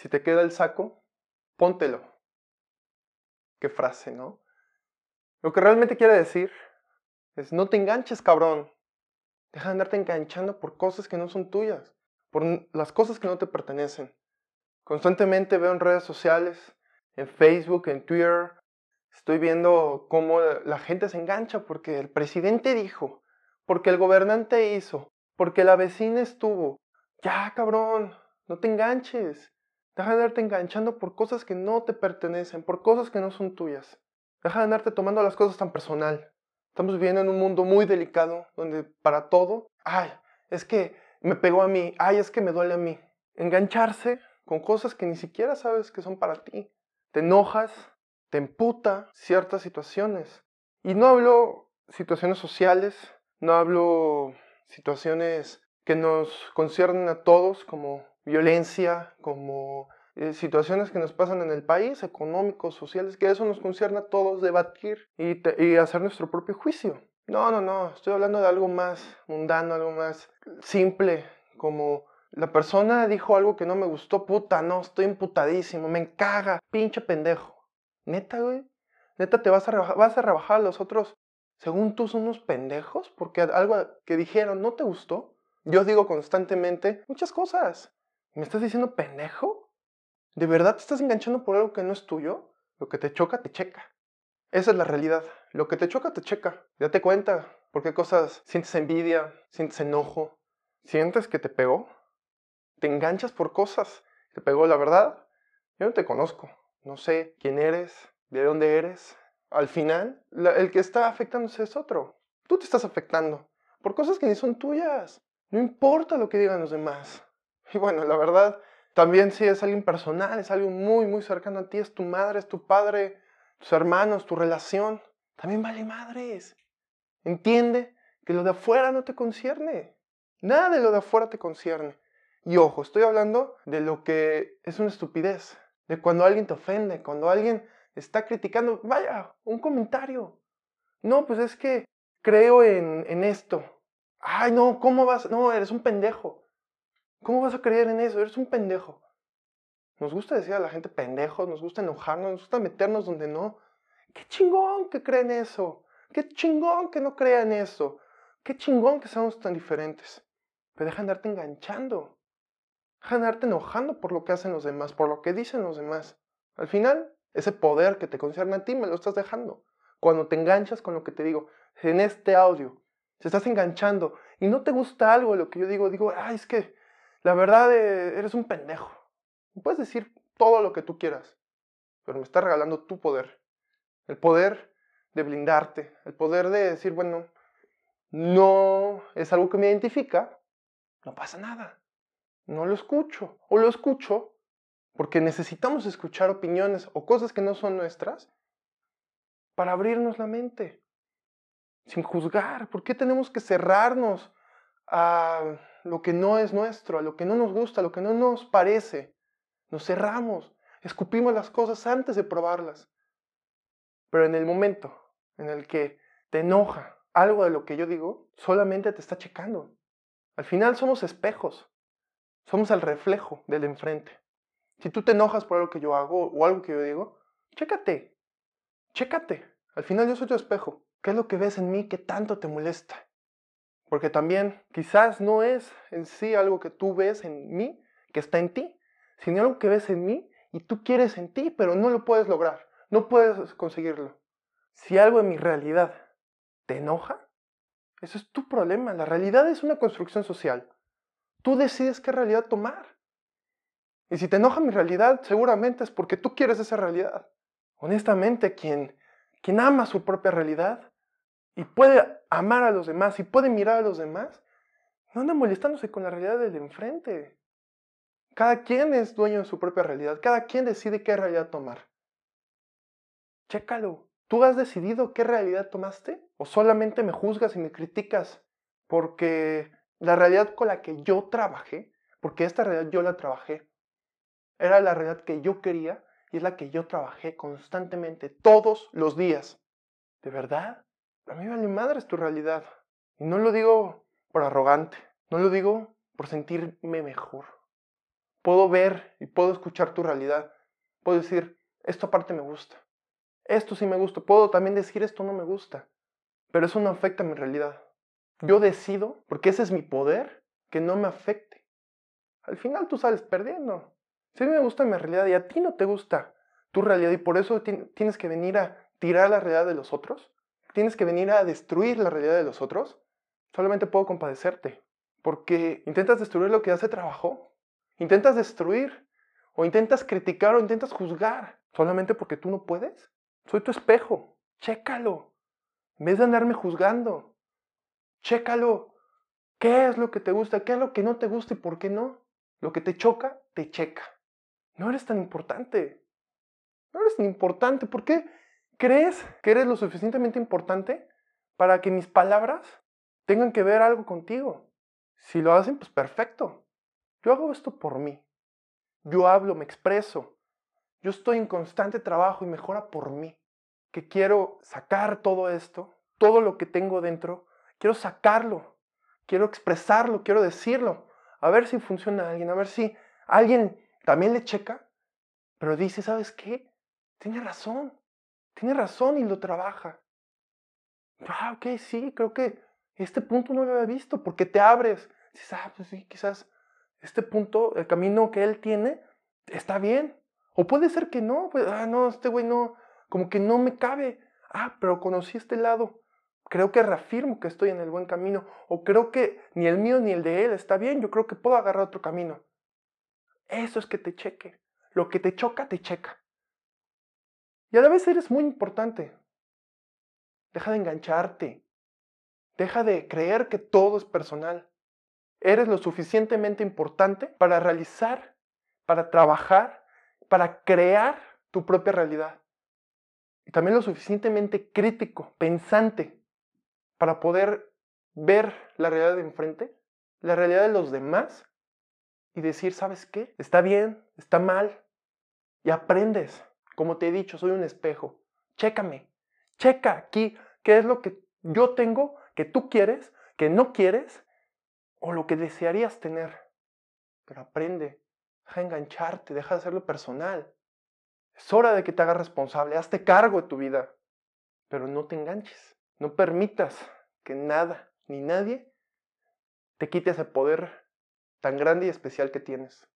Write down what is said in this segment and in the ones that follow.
Si te queda el saco, póntelo. Qué frase, ¿no? Lo que realmente quiere decir es no te enganches, cabrón. Deja de andarte enganchando por cosas que no son tuyas, por las cosas que no te pertenecen. Constantemente veo en redes sociales, en Facebook, en Twitter, estoy viendo cómo la gente se engancha porque el presidente dijo, porque el gobernante hizo, porque la vecina estuvo. Ya, cabrón, no te enganches. Deja de andarte enganchando por cosas que no te pertenecen, por cosas que no son tuyas. Deja de andarte tomando las cosas tan personal. Estamos viviendo en un mundo muy delicado donde para todo, ay, es que me pegó a mí, ay, es que me duele a mí. Engancharse con cosas que ni siquiera sabes que son para ti. Te enojas, te emputa ciertas situaciones. Y no hablo situaciones sociales, no hablo situaciones que nos conciernen a todos como violencia, como eh, situaciones que nos pasan en el país, económicos, sociales, que eso nos concierne a todos debatir y, y hacer nuestro propio juicio. No, no, no, estoy hablando de algo más mundano, algo más simple, como la persona dijo algo que no me gustó, puta, no, estoy imputadísimo, me caga, pinche pendejo. Neta, güey, neta te vas a vas a rebajar a los otros, según tú son unos pendejos, porque algo que dijeron no te gustó. Yo digo constantemente muchas cosas. ¿Me estás diciendo pendejo? ¿De verdad te estás enganchando por algo que no es tuyo? Lo que te choca, te checa. Esa es la realidad. Lo que te choca, te checa. Date cuenta por qué cosas sientes envidia, sientes enojo, sientes que te pegó. Te enganchas por cosas. Te pegó la verdad. Yo no te conozco. No sé quién eres, de dónde eres. Al final, el que está afectándose es otro. Tú te estás afectando por cosas que ni son tuyas. No importa lo que digan los demás. Y bueno, la verdad, también si es alguien personal, es algo muy, muy cercano a ti, es tu madre, es tu padre, tus hermanos, tu relación, también vale madres. Entiende que lo de afuera no te concierne. Nada de lo de afuera te concierne. Y ojo, estoy hablando de lo que es una estupidez, de cuando alguien te ofende, cuando alguien está criticando, vaya, un comentario. No, pues es que creo en, en esto. Ay, no, ¿cómo vas? No, eres un pendejo. ¿Cómo vas a creer en eso? Eres un pendejo. Nos gusta decir a la gente pendejos, nos gusta enojarnos, nos gusta meternos donde no. Qué chingón que creen eso. Qué chingón que no crean eso. Qué chingón que seamos tan diferentes. Pero deja de andarte enganchando. Deja de andarte enojando por lo que hacen los demás, por lo que dicen los demás. Al final, ese poder que te concierne a ti me lo estás dejando. Cuando te enganchas con lo que te digo, en este audio, te estás enganchando y no te gusta algo de lo que yo digo, digo, ay, es que la verdad, eh, eres un pendejo. Puedes decir todo lo que tú quieras, pero me estás regalando tu poder. El poder de blindarte, el poder de decir, bueno, no es algo que me identifica, no pasa nada. No lo escucho. O lo escucho porque necesitamos escuchar opiniones o cosas que no son nuestras para abrirnos la mente, sin juzgar. ¿Por qué tenemos que cerrarnos a lo que no es nuestro, a lo que no nos gusta, a lo que no nos parece. Nos cerramos, escupimos las cosas antes de probarlas. Pero en el momento en el que te enoja algo de lo que yo digo, solamente te está checando. Al final somos espejos, somos el reflejo del enfrente. Si tú te enojas por algo que yo hago o algo que yo digo, chécate, chécate. Al final yo soy tu espejo. ¿Qué es lo que ves en mí que tanto te molesta? Porque también quizás no es en sí algo que tú ves en mí, que está en ti, sino algo que ves en mí y tú quieres en ti, pero no lo puedes lograr, no puedes conseguirlo. Si algo en mi realidad te enoja, eso es tu problema. La realidad es una construcción social. Tú decides qué realidad tomar. Y si te enoja mi realidad, seguramente es porque tú quieres esa realidad. Honestamente, quien, quien ama su propia realidad y puede amar a los demás y puede mirar a los demás, no anda molestándose con la realidad del enfrente. Cada quien es dueño de su propia realidad, cada quien decide qué realidad tomar. Chécalo. ¿Tú has decidido qué realidad tomaste? ¿O solamente me juzgas y me criticas porque la realidad con la que yo trabajé, porque esta realidad yo la trabajé, era la realidad que yo quería y es la que yo trabajé constantemente todos los días? ¿De verdad? A mí vale madre es tu realidad. Y no lo digo por arrogante, no lo digo por sentirme mejor. Puedo ver y puedo escuchar tu realidad. Puedo decir, esto aparte me gusta. Esto sí me gusta. Puedo también decir, esto no me gusta. Pero eso no afecta a mi realidad. Yo decido, porque ese es mi poder, que no me afecte. Al final tú sales perdiendo. Si a mí me gusta mi realidad y a ti no te gusta tu realidad y por eso tienes que venir a tirar la realidad de los otros, tienes que venir a destruir la realidad de los otros, solamente puedo compadecerte. Porque intentas destruir lo que hace trabajo, intentas destruir o intentas criticar o intentas juzgar solamente porque tú no puedes. Soy tu espejo, chécalo. En vez de andarme juzgando, chécalo. ¿Qué es lo que te gusta? ¿Qué es lo que no te gusta y por qué no? Lo que te choca, te checa. No eres tan importante. No eres tan importante. ¿Por qué crees que eres lo suficientemente importante para que mis palabras tengan que ver algo contigo? Si lo hacen, pues perfecto. Yo hago esto por mí. Yo hablo, me expreso. Yo estoy en constante trabajo y mejora por mí. Que quiero sacar todo esto, todo lo que tengo dentro, quiero sacarlo, quiero expresarlo, quiero decirlo. A ver si funciona alguien, a ver si alguien también le checa, pero dice, ¿sabes qué? Tiene razón, tiene razón y lo trabaja. Ah, ok, sí, creo que este punto no lo había visto, porque te abres. Dices, ah, pues sí, quizás este punto, el camino que él tiene, está bien. O puede ser que no, pues, ah, no, este güey no, como que no me cabe. Ah, pero conocí este lado. Creo que reafirmo que estoy en el buen camino. O creo que ni el mío ni el de él está bien. Yo creo que puedo agarrar otro camino. Eso es que te cheque. Lo que te choca, te checa. Y a la vez eres muy importante. Deja de engancharte. Deja de creer que todo es personal. Eres lo suficientemente importante para realizar, para trabajar, para crear tu propia realidad. Y también lo suficientemente crítico, pensante, para poder ver la realidad de enfrente, la realidad de los demás y decir, ¿sabes qué? Está bien, está mal. Y aprendes. Como te he dicho, soy un espejo. Chécame. Checa aquí qué es lo que yo tengo que tú quieres, que no quieres, o lo que desearías tener. Pero aprende, deja de engancharte, deja de hacerlo personal. Es hora de que te hagas responsable, hazte cargo de tu vida, pero no te enganches. No permitas que nada ni nadie te quite ese poder tan grande y especial que tienes.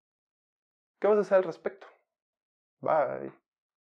¿Qué vas a hacer al respecto? Bye.